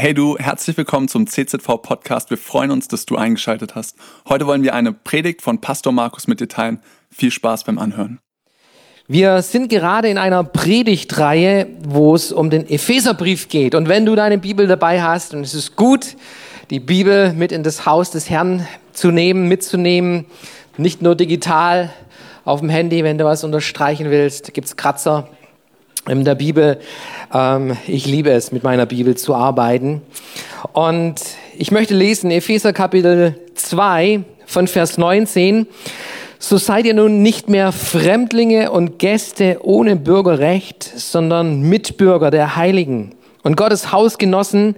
Hey du, herzlich willkommen zum CZV Podcast. Wir freuen uns, dass du eingeschaltet hast. Heute wollen wir eine Predigt von Pastor Markus mit dir teilen. Viel Spaß beim Anhören. Wir sind gerade in einer Predigtreihe, wo es um den Epheserbrief geht. Und wenn du deine Bibel dabei hast, und es ist gut, die Bibel mit in das Haus des Herrn zu nehmen, mitzunehmen, nicht nur digital auf dem Handy, wenn du was unterstreichen willst, gibt's Kratzer in der Bibel. Ähm, ich liebe es, mit meiner Bibel zu arbeiten. Und ich möchte lesen Epheser Kapitel 2 von Vers 19. So seid ihr nun nicht mehr Fremdlinge und Gäste ohne Bürgerrecht, sondern Mitbürger der Heiligen und Gottes Hausgenossen,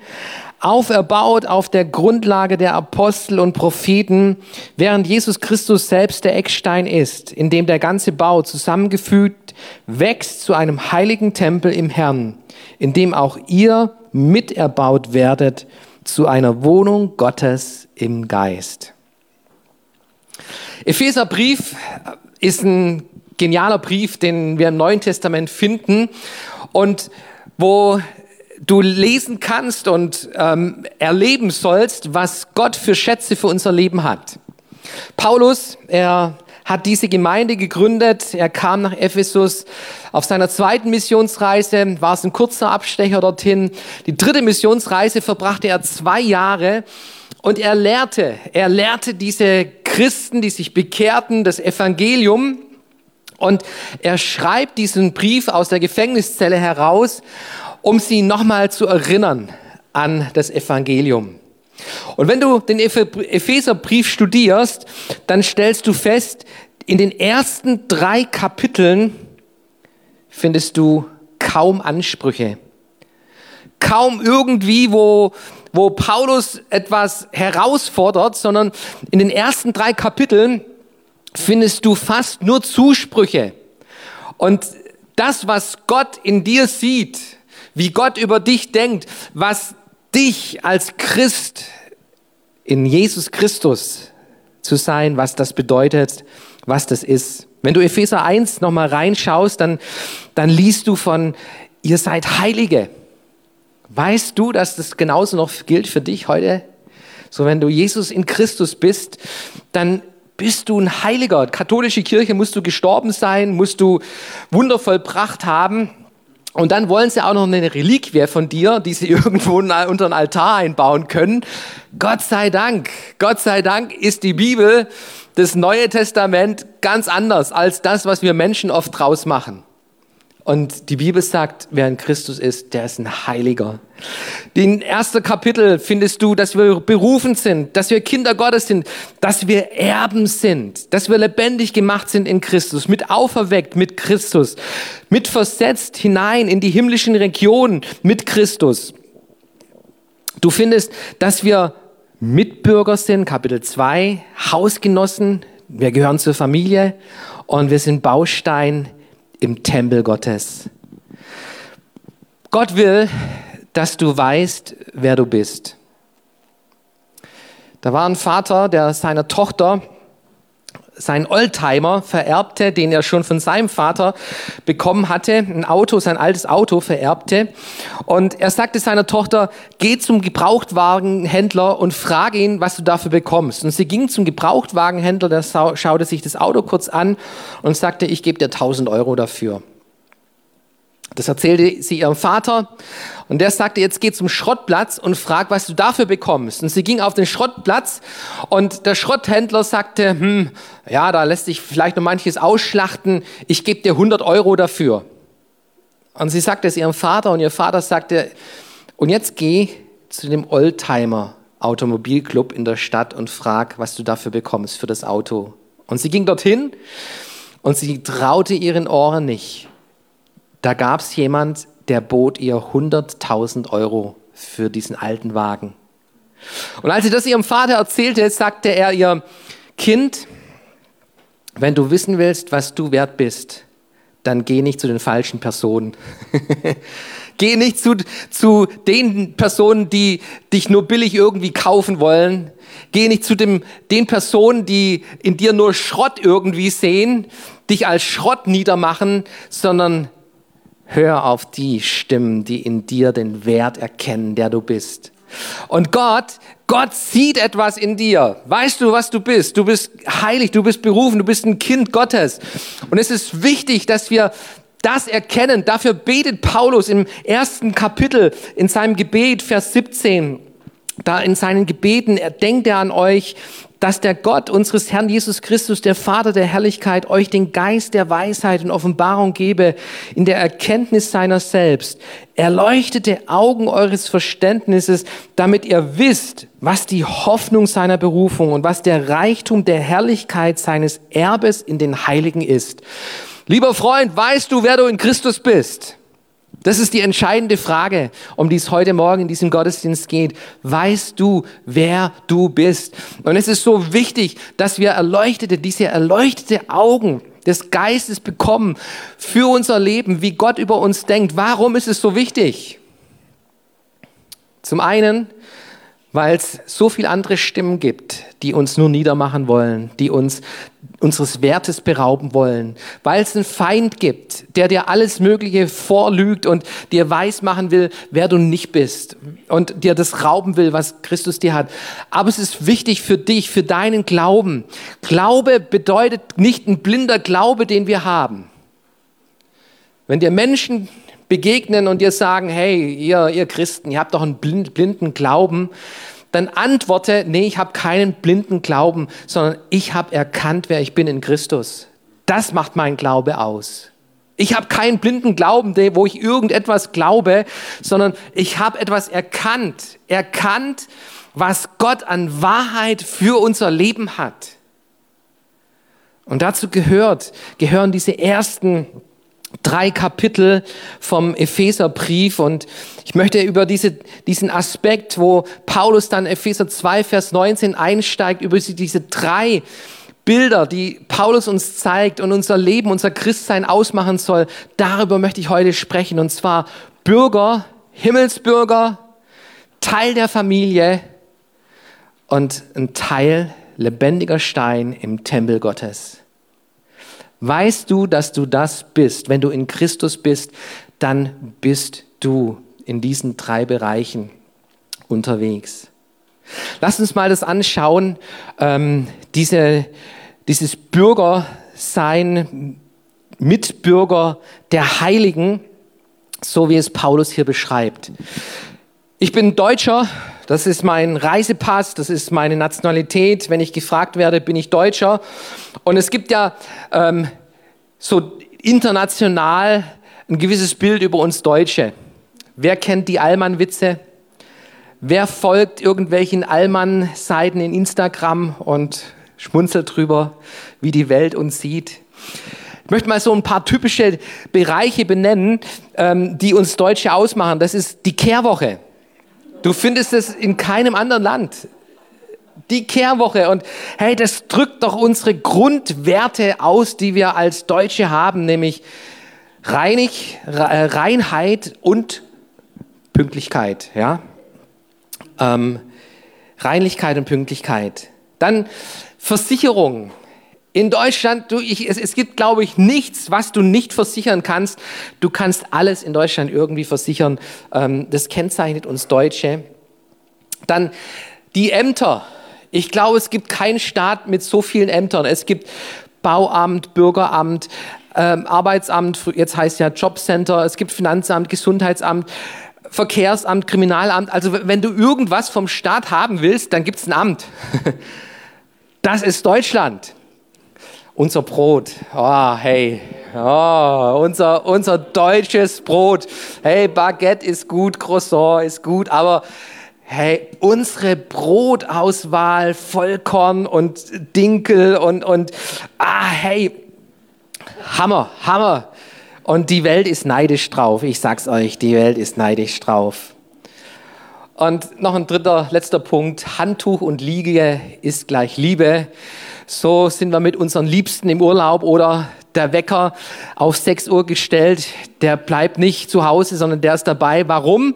auferbaut auf der Grundlage der Apostel und Propheten, während Jesus Christus selbst der Eckstein ist, in dem der ganze Bau zusammengefügt wächst zu einem heiligen Tempel im Herrn, in dem auch ihr miterbaut werdet zu einer Wohnung Gottes im Geist. Epheserbrief ist ein genialer Brief, den wir im Neuen Testament finden und wo du lesen kannst und ähm, erleben sollst, was Gott für Schätze für unser Leben hat. Paulus, er hat diese Gemeinde gegründet. Er kam nach Ephesus. Auf seiner zweiten Missionsreise war es ein kurzer Abstecher dorthin. Die dritte Missionsreise verbrachte er zwei Jahre und er lehrte, er lehrte diese Christen, die sich bekehrten, das Evangelium. Und er schreibt diesen Brief aus der Gefängniszelle heraus um sie nochmal zu erinnern an das Evangelium. Und wenn du den Epheserbrief studierst, dann stellst du fest, in den ersten drei Kapiteln findest du kaum Ansprüche. Kaum irgendwie, wo, wo Paulus etwas herausfordert, sondern in den ersten drei Kapiteln findest du fast nur Zusprüche. Und das, was Gott in dir sieht, wie Gott über dich denkt, was dich als Christ in Jesus Christus zu sein, was das bedeutet, was das ist. Wenn du Epheser 1 nochmal reinschaust, dann, dann liest du von, ihr seid Heilige. Weißt du, dass das genauso noch gilt für dich heute? So, wenn du Jesus in Christus bist, dann bist du ein Heiliger. Katholische Kirche musst du gestorben sein, musst du Wunder vollbracht haben. Und dann wollen sie auch noch eine Reliquie von dir, die sie irgendwo unter einen Altar einbauen können. Gott sei Dank, Gott sei Dank ist die Bibel, das Neue Testament ganz anders als das, was wir Menschen oft draus machen. Und die Bibel sagt, wer in Christus ist, der ist ein Heiliger. In ersten Kapitel findest du, dass wir berufen sind, dass wir Kinder Gottes sind, dass wir Erben sind, dass wir lebendig gemacht sind in Christus, mit auferweckt mit Christus, mit versetzt hinein in die himmlischen Regionen mit Christus. Du findest, dass wir Mitbürger sind, Kapitel 2, Hausgenossen, wir gehören zur Familie und wir sind Baustein im Tempel Gottes. Gott will, dass du weißt, wer du bist. Da war ein Vater, der seiner Tochter seinen Oldtimer vererbte, den er schon von seinem Vater bekommen hatte, ein Auto, sein altes Auto vererbte. Und er sagte seiner Tochter, geh zum Gebrauchtwagenhändler und frage ihn, was du dafür bekommst. Und sie ging zum Gebrauchtwagenhändler, der schaute sich das Auto kurz an und sagte, ich gebe dir 1000 Euro dafür. Das erzählte sie ihrem Vater und der sagte, jetzt geh zum Schrottplatz und frag, was du dafür bekommst. Und sie ging auf den Schrottplatz und der Schrotthändler sagte, hm, ja, da lässt sich vielleicht noch manches ausschlachten, ich gebe dir 100 Euro dafür. Und sie sagte es ihrem Vater und ihr Vater sagte, und jetzt geh zu dem Oldtimer Automobilclub in der Stadt und frag, was du dafür bekommst für das Auto. Und sie ging dorthin und sie traute ihren Ohren nicht. Da gab es jemand, der bot ihr 100.000 Euro für diesen alten Wagen. Und als sie das ihrem Vater erzählte, sagte er ihr, Kind, wenn du wissen willst, was du wert bist, dann geh nicht zu den falschen Personen. geh nicht zu, zu den Personen, die dich nur billig irgendwie kaufen wollen. Geh nicht zu dem, den Personen, die in dir nur Schrott irgendwie sehen, dich als Schrott niedermachen, sondern Hör auf die Stimmen, die in dir den Wert erkennen, der du bist. Und Gott, Gott sieht etwas in dir. Weißt du, was du bist? Du bist heilig, du bist berufen, du bist ein Kind Gottes. Und es ist wichtig, dass wir das erkennen. Dafür betet Paulus im ersten Kapitel in seinem Gebet, Vers 17. Da in seinen Gebeten, er denkt er an euch, dass der Gott unseres Herrn Jesus Christus, der Vater der Herrlichkeit, euch den Geist der Weisheit und Offenbarung gebe in der Erkenntnis seiner selbst. Erleuchtete Augen eures Verständnisses, damit ihr wisst, was die Hoffnung seiner Berufung und was der Reichtum der Herrlichkeit seines Erbes in den Heiligen ist. Lieber Freund, weißt du, wer du in Christus bist? Das ist die entscheidende Frage, um die es heute Morgen in diesem Gottesdienst geht. Weißt du, wer du bist? Und es ist so wichtig, dass wir erleuchtete, diese erleuchtete Augen des Geistes bekommen für unser Leben, wie Gott über uns denkt. Warum ist es so wichtig? Zum einen, weil es so viele andere Stimmen gibt, die uns nur niedermachen wollen, die uns unseres Wertes berauben wollen, weil es einen Feind gibt, der dir alles Mögliche vorlügt und dir weismachen will, wer du nicht bist und dir das rauben will, was Christus dir hat. Aber es ist wichtig für dich, für deinen Glauben. Glaube bedeutet nicht ein blinder Glaube, den wir haben. Wenn dir Menschen begegnen und dir sagen, hey, ihr, ihr Christen, ihr habt doch einen blinden Glauben, dann antworte, nee, ich habe keinen blinden Glauben, sondern ich habe erkannt, wer ich bin in Christus. Das macht mein Glaube aus. Ich habe keinen blinden Glauben, wo ich irgendetwas glaube, sondern ich habe etwas erkannt. Erkannt, was Gott an Wahrheit für unser Leben hat. Und dazu gehört, gehören diese ersten drei Kapitel vom Epheserbrief und ich möchte über diese, diesen Aspekt, wo Paulus dann Epheser 2, Vers 19 einsteigt, über diese drei Bilder, die Paulus uns zeigt und unser Leben, unser Christsein ausmachen soll, darüber möchte ich heute sprechen. Und zwar Bürger, Himmelsbürger, Teil der Familie und ein Teil lebendiger Stein im Tempel Gottes. Weißt du, dass du das bist? Wenn du in Christus bist, dann bist du in diesen drei Bereichen unterwegs. Lass uns mal das anschauen, ähm, diese, dieses Bürgersein, Mitbürger der Heiligen, so wie es Paulus hier beschreibt. Ich bin Deutscher, das ist mein Reisepass, das ist meine Nationalität. Wenn ich gefragt werde, bin ich Deutscher. Und es gibt ja ähm, so international ein gewisses Bild über uns Deutsche. Wer kennt die Allmann-Witze? Wer folgt irgendwelchen Allmann-Seiten in Instagram und schmunzelt drüber, wie die Welt uns sieht? Ich möchte mal so ein paar typische Bereiche benennen, ähm, die uns Deutsche ausmachen. Das ist die Kehrwoche. Du findest es in keinem anderen Land. Die Kehrwoche. Und hey, das drückt doch unsere Grundwerte aus, die wir als Deutsche haben, nämlich Reinig, äh, Reinheit und Pünktlichkeit. Ja? Ähm, Reinlichkeit und Pünktlichkeit. Dann Versicherung. In Deutschland, du, ich, es, es gibt, glaube ich, nichts, was du nicht versichern kannst. Du kannst alles in Deutschland irgendwie versichern. Ähm, das kennzeichnet uns Deutsche. Dann die Ämter. Ich glaube, es gibt keinen Staat mit so vielen Ämtern. Es gibt Bauamt, Bürgeramt, ähm, Arbeitsamt, jetzt heißt ja Jobcenter, es gibt Finanzamt, Gesundheitsamt, Verkehrsamt, Kriminalamt. Also wenn du irgendwas vom Staat haben willst, dann gibt es ein Amt. Das ist Deutschland unser Brot. Oh, hey, oh, unser, unser deutsches Brot. Hey, Baguette ist gut, Croissant ist gut, aber hey, unsere Brotauswahl, Vollkorn und Dinkel und, und ah, hey, Hammer, Hammer. Und die Welt ist neidisch drauf. Ich sag's euch, die Welt ist neidisch drauf. Und noch ein dritter, letzter Punkt. Handtuch und Liege ist gleich Liebe. So sind wir mit unseren Liebsten im Urlaub oder der Wecker auf 6 Uhr gestellt. Der bleibt nicht zu Hause, sondern der ist dabei. Warum?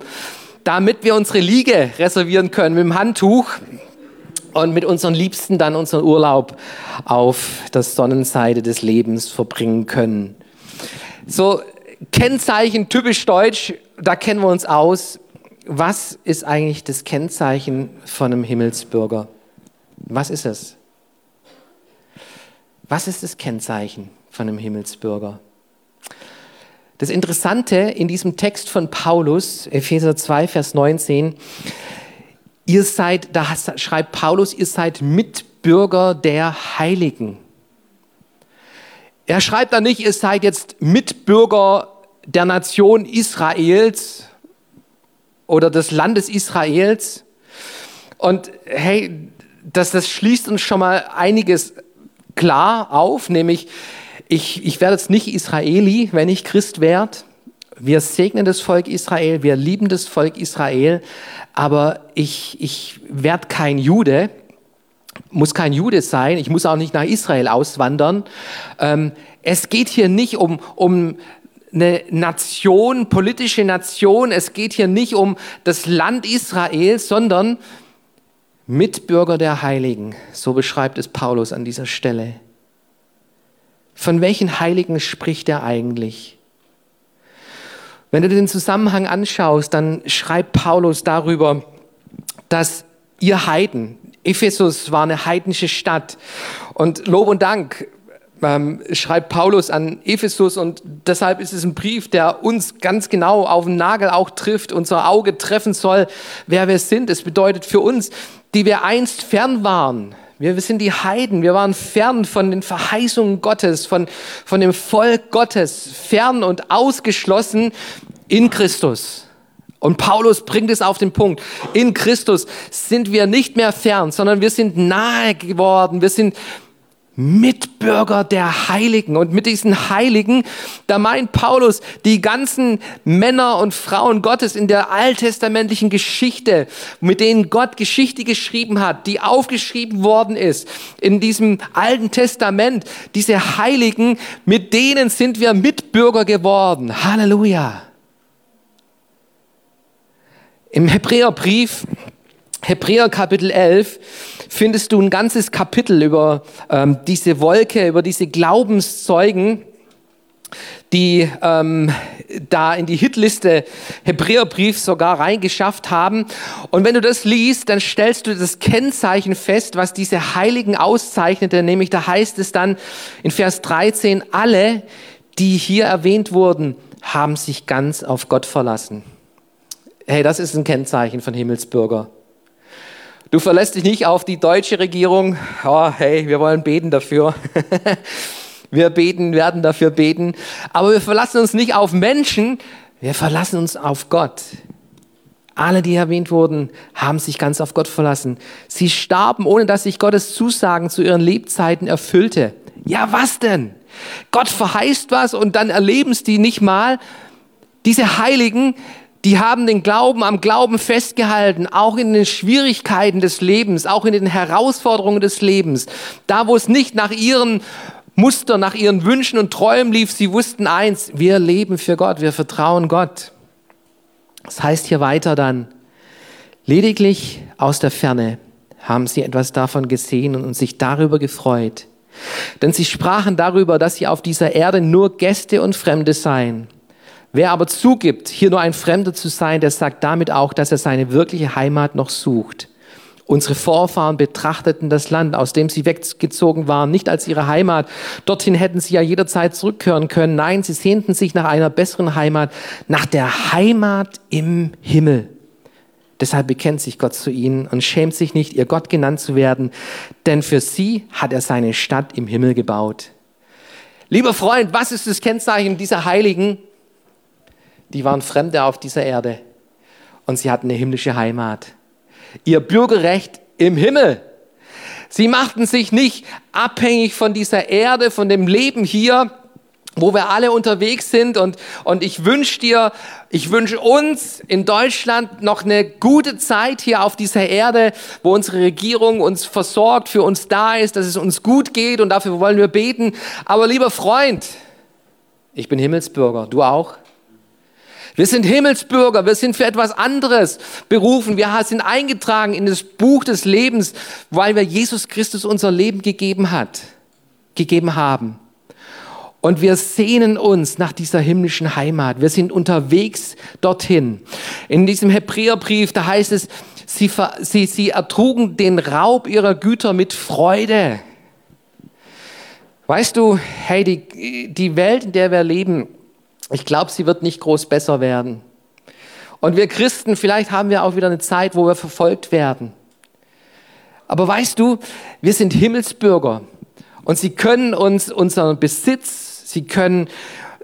Damit wir unsere Liege reservieren können mit dem Handtuch und mit unseren Liebsten dann unseren Urlaub auf der Sonnenseite des Lebens verbringen können. So Kennzeichen typisch deutsch, da kennen wir uns aus. Was ist eigentlich das Kennzeichen von einem Himmelsbürger? Was ist es? Was ist das Kennzeichen von einem Himmelsbürger? Das Interessante in diesem Text von Paulus, Epheser 2, Vers 19, ihr seid, da schreibt Paulus, ihr seid Mitbürger der Heiligen. Er schreibt da nicht, ihr seid jetzt Mitbürger der Nation Israels oder des Landes Israels. Und hey, das, das schließt uns schon mal einiges klar auf, nämlich ich, ich werde jetzt nicht Israeli, wenn ich Christ werde. Wir segnen das Volk Israel, wir lieben das Volk Israel, aber ich, ich werde kein Jude, muss kein Jude sein, ich muss auch nicht nach Israel auswandern. Ähm, es geht hier nicht um, um eine Nation, politische Nation, es geht hier nicht um das Land Israel, sondern Mitbürger der Heiligen, so beschreibt es Paulus an dieser Stelle. Von welchen Heiligen spricht er eigentlich? Wenn du den Zusammenhang anschaust, dann schreibt Paulus darüber, dass ihr Heiden, Ephesus war eine heidnische Stadt und Lob und Dank ähm, schreibt Paulus an Ephesus und deshalb ist es ein Brief, der uns ganz genau auf den Nagel auch trifft, unser Auge treffen soll, wer wir sind. Es bedeutet für uns, die wir einst fern waren, wir sind die Heiden, wir waren fern von den Verheißungen Gottes, von, von dem Volk Gottes, fern und ausgeschlossen in Christus. Und Paulus bringt es auf den Punkt. In Christus sind wir nicht mehr fern, sondern wir sind nahe geworden. Wir sind Mitbürger der Heiligen. Und mit diesen Heiligen, da meint Paulus die ganzen Männer und Frauen Gottes in der alttestamentlichen Geschichte, mit denen Gott Geschichte geschrieben hat, die aufgeschrieben worden ist in diesem Alten Testament. Diese Heiligen, mit denen sind wir Mitbürger geworden. Halleluja. Im Hebräerbrief, Hebräer Kapitel 11, findest du ein ganzes Kapitel über ähm, diese Wolke, über diese Glaubenszeugen, die ähm, da in die Hitliste Hebräerbrief sogar reingeschafft haben. Und wenn du das liest, dann stellst du das Kennzeichen fest, was diese Heiligen auszeichnete, nämlich da heißt es dann in Vers 13, alle, die hier erwähnt wurden, haben sich ganz auf Gott verlassen. Hey, das ist ein Kennzeichen von Himmelsbürger. Du verlässt dich nicht auf die deutsche Regierung. Oh, hey, wir wollen beten dafür. wir beten, werden dafür beten. Aber wir verlassen uns nicht auf Menschen, wir verlassen uns auf Gott. Alle, die erwähnt wurden, haben sich ganz auf Gott verlassen. Sie starben, ohne dass sich Gottes Zusagen zu ihren Lebzeiten erfüllte. Ja, was denn? Gott verheißt was und dann erleben es die nicht mal. Diese Heiligen, die haben den Glauben am Glauben festgehalten, auch in den Schwierigkeiten des Lebens, auch in den Herausforderungen des Lebens. Da, wo es nicht nach ihren Muster, nach ihren Wünschen und Träumen lief, sie wussten eins, wir leben für Gott, wir vertrauen Gott. Das heißt hier weiter dann, lediglich aus der Ferne haben sie etwas davon gesehen und sich darüber gefreut. Denn sie sprachen darüber, dass sie auf dieser Erde nur Gäste und Fremde seien. Wer aber zugibt, hier nur ein Fremder zu sein, der sagt damit auch, dass er seine wirkliche Heimat noch sucht. Unsere Vorfahren betrachteten das Land, aus dem sie weggezogen waren, nicht als ihre Heimat. Dorthin hätten sie ja jederzeit zurückkehren können. Nein, sie sehnten sich nach einer besseren Heimat, nach der Heimat im Himmel. Deshalb bekennt sich Gott zu ihnen und schämt sich nicht, ihr Gott genannt zu werden, denn für sie hat er seine Stadt im Himmel gebaut. Lieber Freund, was ist das Kennzeichen dieser Heiligen? Die waren Fremde auf dieser Erde und sie hatten eine himmlische Heimat. Ihr Bürgerrecht im Himmel. Sie machten sich nicht abhängig von dieser Erde, von dem Leben hier, wo wir alle unterwegs sind. Und, und ich wünsche dir, ich wünsche uns in Deutschland noch eine gute Zeit hier auf dieser Erde, wo unsere Regierung uns versorgt, für uns da ist, dass es uns gut geht und dafür wollen wir beten. Aber lieber Freund, ich bin Himmelsbürger, du auch? Wir sind Himmelsbürger, wir sind für etwas anderes berufen. Wir sind eingetragen in das Buch des Lebens, weil wir Jesus Christus unser Leben gegeben hat, gegeben haben. Und wir sehnen uns nach dieser himmlischen Heimat. Wir sind unterwegs dorthin. In diesem Hebräerbrief, da heißt es, sie, sie, sie ertrugen den Raub ihrer Güter mit Freude. Weißt du, hey, die, die Welt, in der wir leben, ich glaube, sie wird nicht groß besser werden. Und wir Christen, vielleicht haben wir auch wieder eine Zeit, wo wir verfolgt werden. Aber weißt du, wir sind Himmelsbürger und sie können uns unseren Besitz, sie können,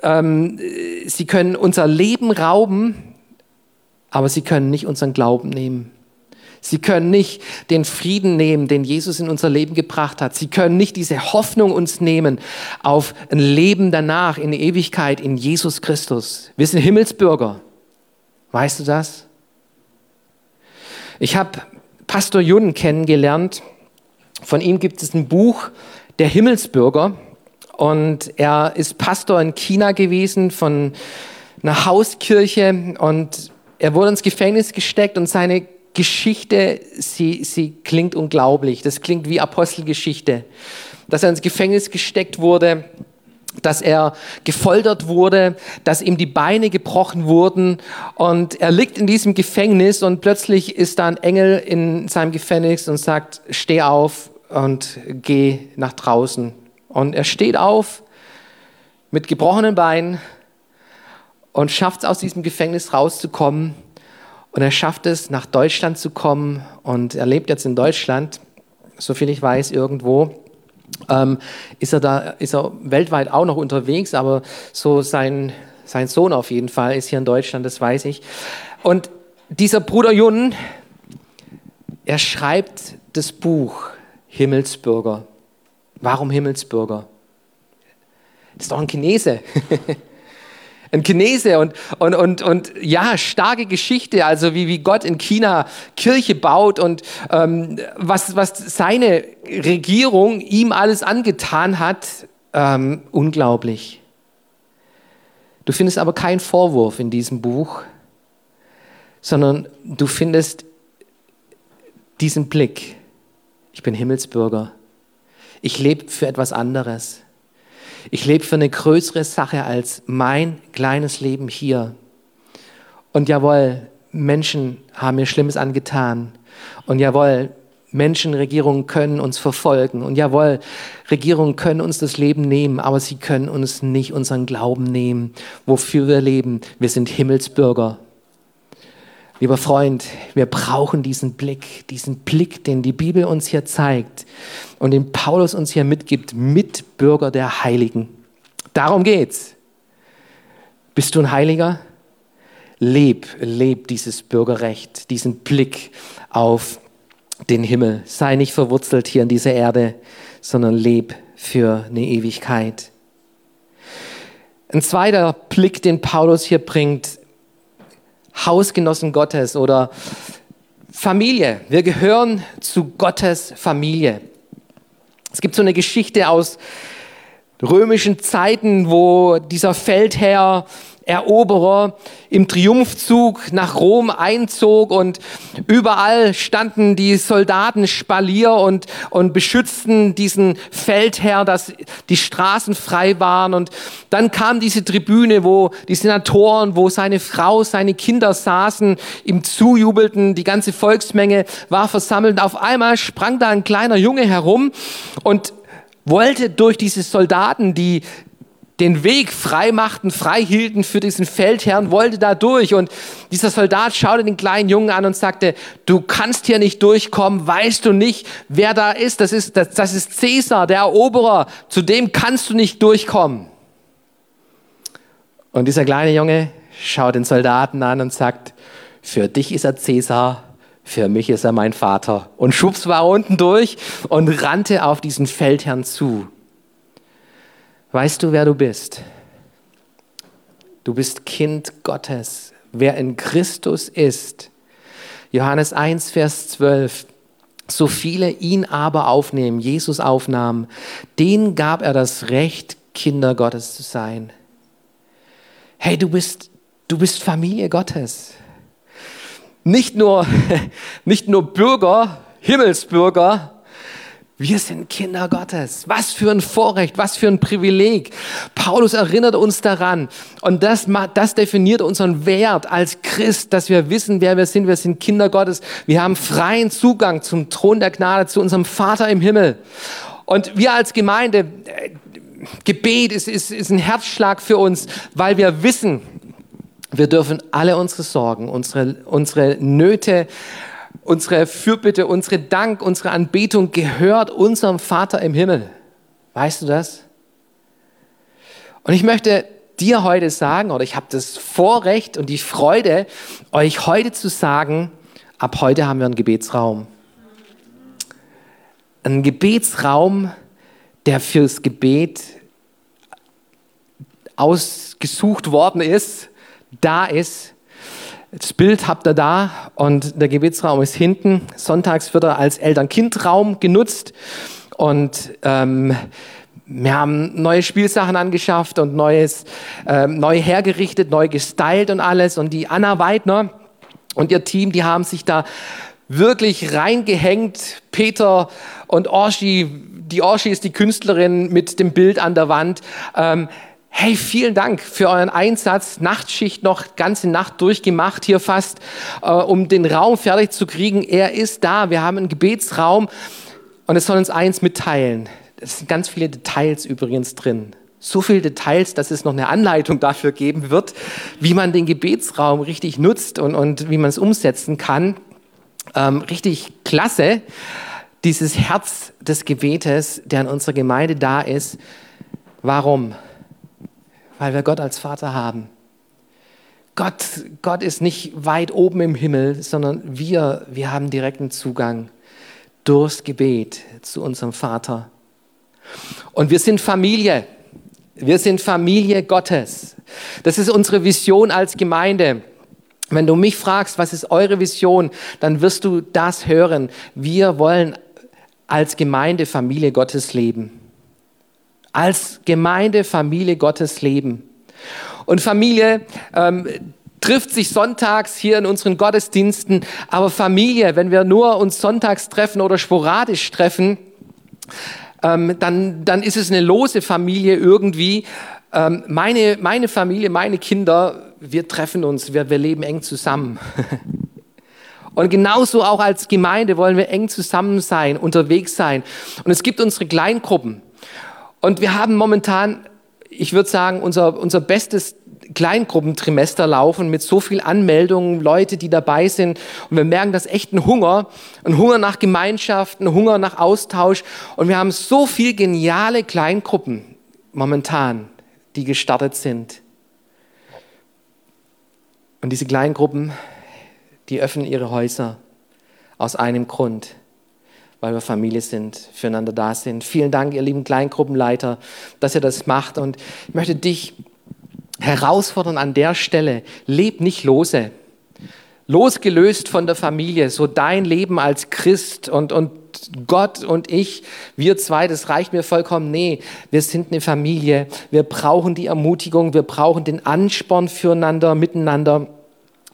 ähm, sie können unser Leben rauben, aber sie können nicht unseren Glauben nehmen. Sie können nicht den Frieden nehmen, den Jesus in unser Leben gebracht hat. Sie können nicht diese Hoffnung uns nehmen auf ein Leben danach, in Ewigkeit, in Jesus Christus. Wir sind Himmelsbürger. Weißt du das? Ich habe Pastor Jun kennengelernt. Von ihm gibt es ein Buch, Der Himmelsbürger. Und er ist Pastor in China gewesen von einer Hauskirche und er wurde ins Gefängnis gesteckt und seine Geschichte, sie, sie klingt unglaublich. Das klingt wie Apostelgeschichte. Dass er ins Gefängnis gesteckt wurde, dass er gefoltert wurde, dass ihm die Beine gebrochen wurden und er liegt in diesem Gefängnis und plötzlich ist da ein Engel in seinem Gefängnis und sagt, steh auf und geh nach draußen. Und er steht auf mit gebrochenen Beinen und schafft es aus diesem Gefängnis rauszukommen und er schafft es, nach Deutschland zu kommen und er lebt jetzt in Deutschland, soviel ich weiß, irgendwo. Ähm, ist er da, ist er weltweit auch noch unterwegs, aber so sein, sein Sohn auf jeden Fall ist hier in Deutschland, das weiß ich. Und dieser Bruder Jun, er schreibt das Buch Himmelsbürger. Warum Himmelsbürger? Das ist doch ein Chinese. ein Chinese und, und, und, und ja, starke Geschichte, also wie, wie Gott in China Kirche baut und ähm, was, was seine Regierung ihm alles angetan hat, ähm, unglaublich. Du findest aber keinen Vorwurf in diesem Buch, sondern du findest diesen Blick. Ich bin Himmelsbürger. Ich lebe für etwas anderes. Ich lebe für eine größere Sache als mein kleines Leben hier. Und jawohl, Menschen haben mir Schlimmes angetan. Und jawohl, Menschen, Regierungen können uns verfolgen. Und jawohl, Regierungen können uns das Leben nehmen, aber sie können uns nicht unseren Glauben nehmen, wofür wir leben. Wir sind Himmelsbürger. Lieber Freund, wir brauchen diesen Blick, diesen Blick, den die Bibel uns hier zeigt und den Paulus uns hier mitgibt, Mitbürger der Heiligen. Darum geht's. Bist du ein Heiliger? Leb, leb dieses Bürgerrecht, diesen Blick auf den Himmel. Sei nicht verwurzelt hier in dieser Erde, sondern leb für eine Ewigkeit. Ein zweiter Blick, den Paulus hier bringt, Hausgenossen Gottes oder Familie. Wir gehören zu Gottes Familie. Es gibt so eine Geschichte aus römischen Zeiten, wo dieser Feldherr Eroberer im Triumphzug nach Rom einzog und überall standen die Soldaten Spalier und, und beschützten diesen Feldherr, dass die Straßen frei waren. Und dann kam diese Tribüne, wo die Senatoren, wo seine Frau, seine Kinder saßen, ihm zujubelten, die ganze Volksmenge war versammelt. Auf einmal sprang da ein kleiner Junge herum und wollte durch diese Soldaten, die den Weg frei machten, frei hielten für diesen Feldherrn, wollte da durch. Und dieser Soldat schaute den kleinen Jungen an und sagte, du kannst hier nicht durchkommen, weißt du nicht, wer da ist? Das ist, das, das ist Cäsar, der Eroberer, zu dem kannst du nicht durchkommen. Und dieser kleine Junge schaut den Soldaten an und sagt, für dich ist er Cäsar, für mich ist er mein Vater. Und schubs war unten durch und rannte auf diesen Feldherrn zu. Weißt du, wer du bist? Du bist Kind Gottes. Wer in Christus ist. Johannes 1, Vers 12. So viele ihn aber aufnehmen, Jesus aufnahmen, denen gab er das Recht, Kinder Gottes zu sein. Hey, du bist, du bist Familie Gottes. Nicht nur, nicht nur Bürger, Himmelsbürger, Wir sind Kinder Gottes. Was für ein Vorrecht, was für ein Privileg. Paulus erinnert uns daran. Und das, das definiert unseren Wert als Christ, dass wir wissen, wer wir sind. Wir sind Kinder Gottes. Wir haben freien Zugang zum Thron der Gnade, zu unserem Vater im Himmel. Und wir als Gemeinde, äh, Gebet ist, ist, ist ein Herzschlag für uns, weil wir wissen, wir dürfen alle unsere Sorgen, unsere, unsere Nöte, unsere Fürbitte, unsere Dank, unsere Anbetung gehört unserem Vater im Himmel. Weißt du das? Und ich möchte dir heute sagen, oder ich habe das Vorrecht und die Freude, euch heute zu sagen, ab heute haben wir einen Gebetsraum. Ein Gebetsraum, der fürs Gebet ausgesucht worden ist, da ist. Das Bild habt ihr da und der Gebetsraum ist hinten. Sonntags wird er als Eltern-Kind-Raum genutzt und ähm, wir haben neue Spielsachen angeschafft und neues, ähm, neu hergerichtet, neu gestylt und alles. Und die Anna Weidner und ihr Team, die haben sich da wirklich reingehängt. Peter und Orshi, die Orshi ist die Künstlerin mit dem Bild an der Wand. Ähm, Hey, vielen Dank für euren Einsatz. Nachtschicht noch ganze Nacht durchgemacht hier fast, äh, um den Raum fertig zu kriegen. Er ist da. Wir haben einen Gebetsraum und es soll uns eins mitteilen. Es sind ganz viele Details übrigens drin. So viele Details, dass es noch eine Anleitung dafür geben wird, wie man den Gebetsraum richtig nutzt und, und wie man es umsetzen kann. Ähm, richtig klasse. Dieses Herz des Gebetes, der in unserer Gemeinde da ist. Warum? Weil wir Gott als Vater haben. Gott, Gott ist nicht weit oben im Himmel, sondern wir, wir haben direkten Zugang durchs Gebet zu unserem Vater. Und wir sind Familie. Wir sind Familie Gottes. Das ist unsere Vision als Gemeinde. Wenn du mich fragst, was ist eure Vision, dann wirst du das hören. Wir wollen als Gemeinde Familie Gottes leben als Gemeinde, Familie Gottes leben. Und Familie ähm, trifft sich sonntags hier in unseren Gottesdiensten, aber Familie, wenn wir nur uns sonntags treffen oder sporadisch treffen, ähm, dann, dann ist es eine lose Familie irgendwie. Ähm, meine, meine Familie, meine Kinder, wir treffen uns, wir, wir leben eng zusammen. Und genauso auch als Gemeinde wollen wir eng zusammen sein, unterwegs sein. Und es gibt unsere Kleingruppen. Und wir haben momentan, ich würde sagen, unser, unser bestes Kleingruppentrimester laufen mit so viel Anmeldungen, Leute, die dabei sind. Und wir merken, dass echt ein Hunger, ein Hunger nach Gemeinschaft, ein Hunger nach Austausch. Und wir haben so viel geniale Kleingruppen momentan, die gestartet sind. Und diese Kleingruppen, die öffnen ihre Häuser aus einem Grund weil wir Familie sind, füreinander da sind. Vielen Dank, ihr lieben Kleingruppenleiter, dass ihr das macht. Und ich möchte dich herausfordern an der Stelle, leb nicht lose. Losgelöst von der Familie, so dein Leben als Christ und, und Gott und ich, wir zwei, das reicht mir vollkommen. Nee, wir sind eine Familie. Wir brauchen die Ermutigung, wir brauchen den Ansporn füreinander, miteinander.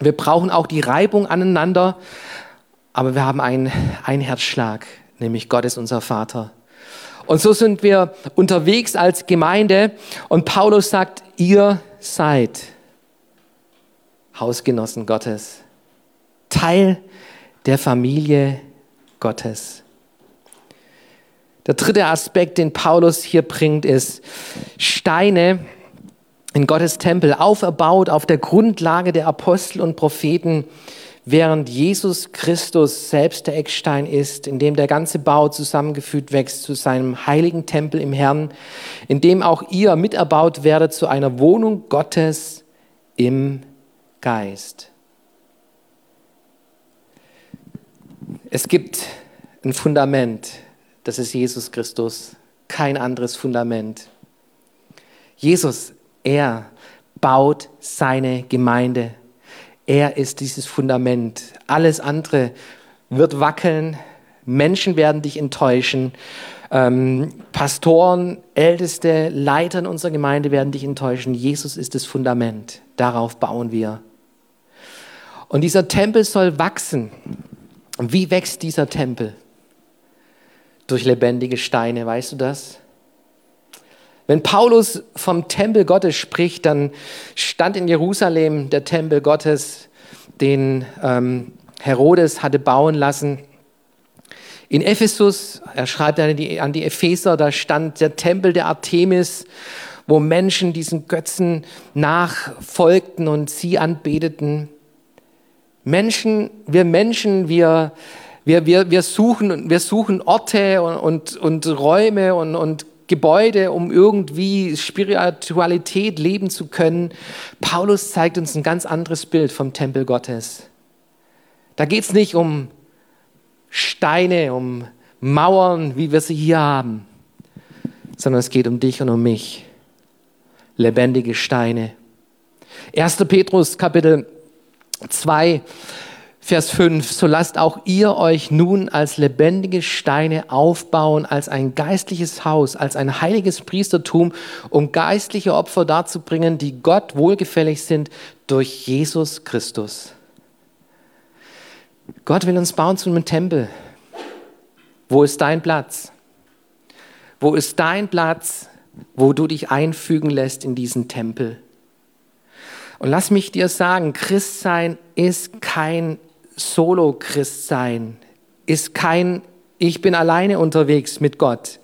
Wir brauchen auch die Reibung aneinander. Aber wir haben einen, Herzschlag, nämlich Gott ist unser Vater. Und so sind wir unterwegs als Gemeinde und Paulus sagt, ihr seid Hausgenossen Gottes, Teil der Familie Gottes. Der dritte Aspekt, den Paulus hier bringt, ist Steine in Gottes Tempel, auferbaut auf der Grundlage der Apostel und Propheten, während Jesus Christus selbst der Eckstein ist, in dem der ganze Bau zusammengefügt wächst zu seinem heiligen Tempel im Herrn, in dem auch ihr miterbaut werdet zu einer Wohnung Gottes im Geist. Es gibt ein Fundament, das ist Jesus Christus, kein anderes Fundament. Jesus, er baut seine Gemeinde er ist dieses Fundament. Alles andere wird wackeln. Menschen werden dich enttäuschen. Ähm, Pastoren, Älteste, Leiter in unserer Gemeinde werden dich enttäuschen. Jesus ist das Fundament. Darauf bauen wir. Und dieser Tempel soll wachsen. Wie wächst dieser Tempel? durch lebendige Steine. Weißt du das? Wenn Paulus vom Tempel Gottes spricht, dann stand in Jerusalem der Tempel Gottes, den ähm, Herodes hatte bauen lassen. In Ephesus, er schreibt an die, an die Epheser, da stand der Tempel der Artemis, wo Menschen diesen Götzen nachfolgten und sie anbeteten. Menschen, wir Menschen, wir, wir, wir, wir, suchen, wir suchen Orte und, und, und Räume und, und Gebäude, um irgendwie Spiritualität leben zu können. Paulus zeigt uns ein ganz anderes Bild vom Tempel Gottes. Da geht es nicht um Steine, um Mauern, wie wir sie hier haben, sondern es geht um dich und um mich. Lebendige Steine. 1. Petrus Kapitel 2, Vers 5, so lasst auch ihr euch nun als lebendige Steine aufbauen, als ein geistliches Haus, als ein heiliges Priestertum, um geistliche Opfer darzubringen, die Gott wohlgefällig sind durch Jesus Christus. Gott will uns bauen zu einem Tempel. Wo ist dein Platz? Wo ist dein Platz, wo du dich einfügen lässt in diesen Tempel? Und lass mich dir sagen, Christsein ist kein Solo-Christsein, ist kein Ich bin alleine unterwegs mit Gott.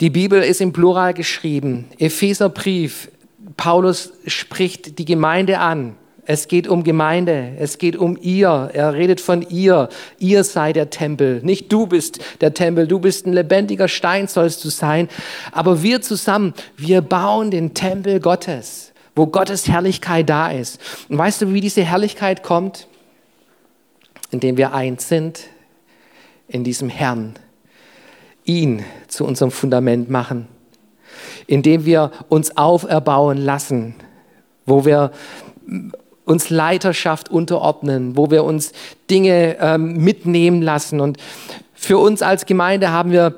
Die Bibel ist im Plural geschrieben. Epheserbrief, Paulus spricht die Gemeinde an. Es geht um Gemeinde, es geht um ihr. Er redet von ihr. Ihr sei der Tempel. Nicht du bist der Tempel, du bist ein lebendiger Stein, sollst du sein. Aber wir zusammen, wir bauen den Tempel Gottes wo Gottes Herrlichkeit da ist. Und weißt du, wie diese Herrlichkeit kommt? Indem wir eins sind in diesem Herrn, ihn zu unserem Fundament machen, indem wir uns auferbauen lassen, wo wir uns Leiterschaft unterordnen, wo wir uns Dinge ähm, mitnehmen lassen. Und für uns als Gemeinde haben wir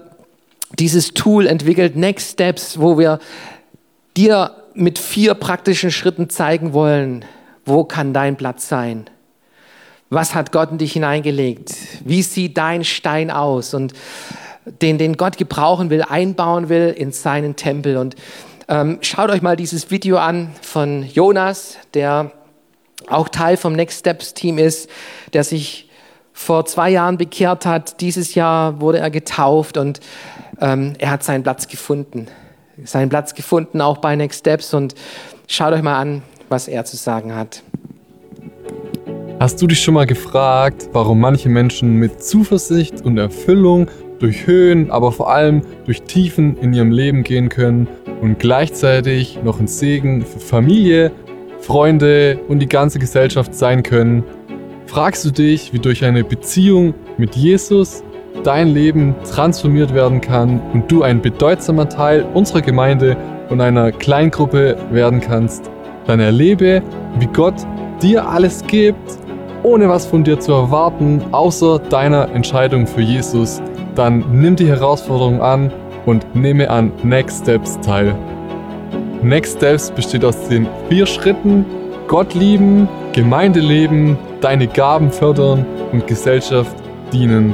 dieses Tool entwickelt, Next Steps, wo wir dir mit vier praktischen Schritten zeigen wollen, wo kann dein Platz sein? Was hat Gott in dich hineingelegt? Wie sieht dein Stein aus? Und den, den Gott gebrauchen will, einbauen will in seinen Tempel. Und ähm, schaut euch mal dieses Video an von Jonas, der auch Teil vom Next Steps Team ist, der sich vor zwei Jahren bekehrt hat. Dieses Jahr wurde er getauft und ähm, er hat seinen Platz gefunden seinen Platz gefunden, auch bei Next Steps. Und schaut euch mal an, was er zu sagen hat. Hast du dich schon mal gefragt, warum manche Menschen mit Zuversicht und Erfüllung durch Höhen, aber vor allem durch Tiefen in ihrem Leben gehen können und gleichzeitig noch ein Segen für Familie, Freunde und die ganze Gesellschaft sein können? Fragst du dich, wie durch eine Beziehung mit Jesus dein Leben transformiert werden kann und du ein bedeutsamer Teil unserer Gemeinde und einer Kleingruppe werden kannst, dann erlebe, wie Gott dir alles gibt, ohne was von dir zu erwarten, außer deiner Entscheidung für Jesus. Dann nimm die Herausforderung an und nehme an Next Steps teil. Next Steps besteht aus den vier Schritten Gott lieben, Gemeinde leben, deine Gaben fördern und Gesellschaft dienen.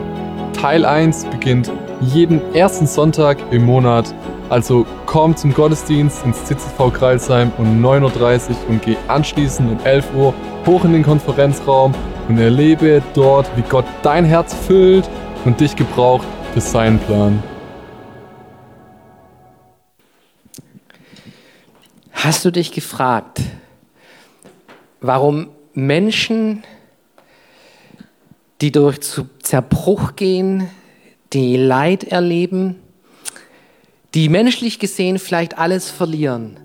Teil 1 beginnt jeden ersten Sonntag im Monat. Also komm zum Gottesdienst ins CCV Kreilsheim um 9.30 Uhr und geh anschließend um 11 Uhr hoch in den Konferenzraum und erlebe dort, wie Gott dein Herz füllt und dich gebraucht für seinen Plan. Hast du dich gefragt, warum Menschen die durch Zerbruch gehen, die Leid erleben, die menschlich gesehen vielleicht alles verlieren,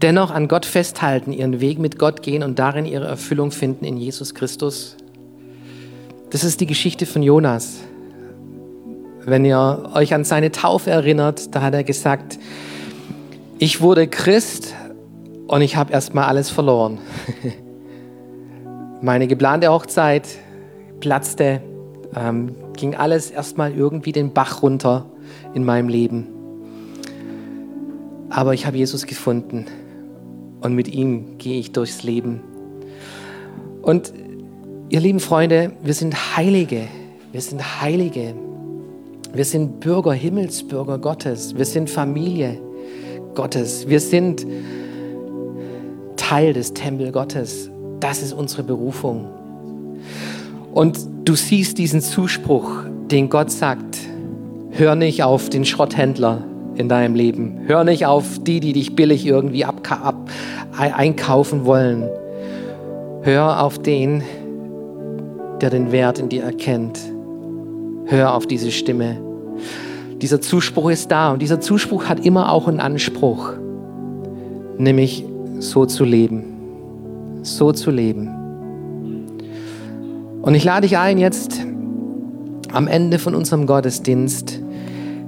dennoch an Gott festhalten, ihren Weg mit Gott gehen und darin ihre Erfüllung finden in Jesus Christus. Das ist die Geschichte von Jonas. Wenn ihr euch an seine Taufe erinnert, da hat er gesagt, ich wurde Christ und ich habe erstmal alles verloren. Meine geplante Hochzeit platzte, ähm, ging alles erstmal irgendwie den Bach runter in meinem Leben. Aber ich habe Jesus gefunden und mit ihm gehe ich durchs Leben. Und ihr lieben Freunde, wir sind Heilige. Wir sind Heilige. Wir sind Bürger, Himmelsbürger Gottes. Wir sind Familie Gottes. Wir sind Teil des Tempel Gottes. Das ist unsere Berufung. Und du siehst diesen Zuspruch, den Gott sagt, hör nicht auf den Schrotthändler in deinem Leben. Hör nicht auf die, die dich billig irgendwie ab, ab, einkaufen wollen. Hör auf den, der den Wert in dir erkennt. Hör auf diese Stimme. Dieser Zuspruch ist da und dieser Zuspruch hat immer auch einen Anspruch, nämlich so zu leben. So zu leben. Und ich lade dich ein, jetzt am Ende von unserem Gottesdienst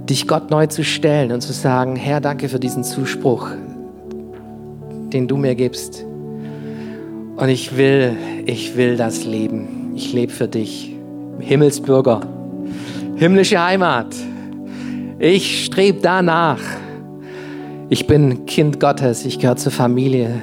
dich Gott neu zu stellen und zu sagen, Herr, danke für diesen Zuspruch, den du mir gibst. Und ich will, ich will das leben. Ich lebe für dich. Himmelsbürger, himmlische Heimat. Ich strebe danach. Ich bin Kind Gottes, ich gehöre zur Familie.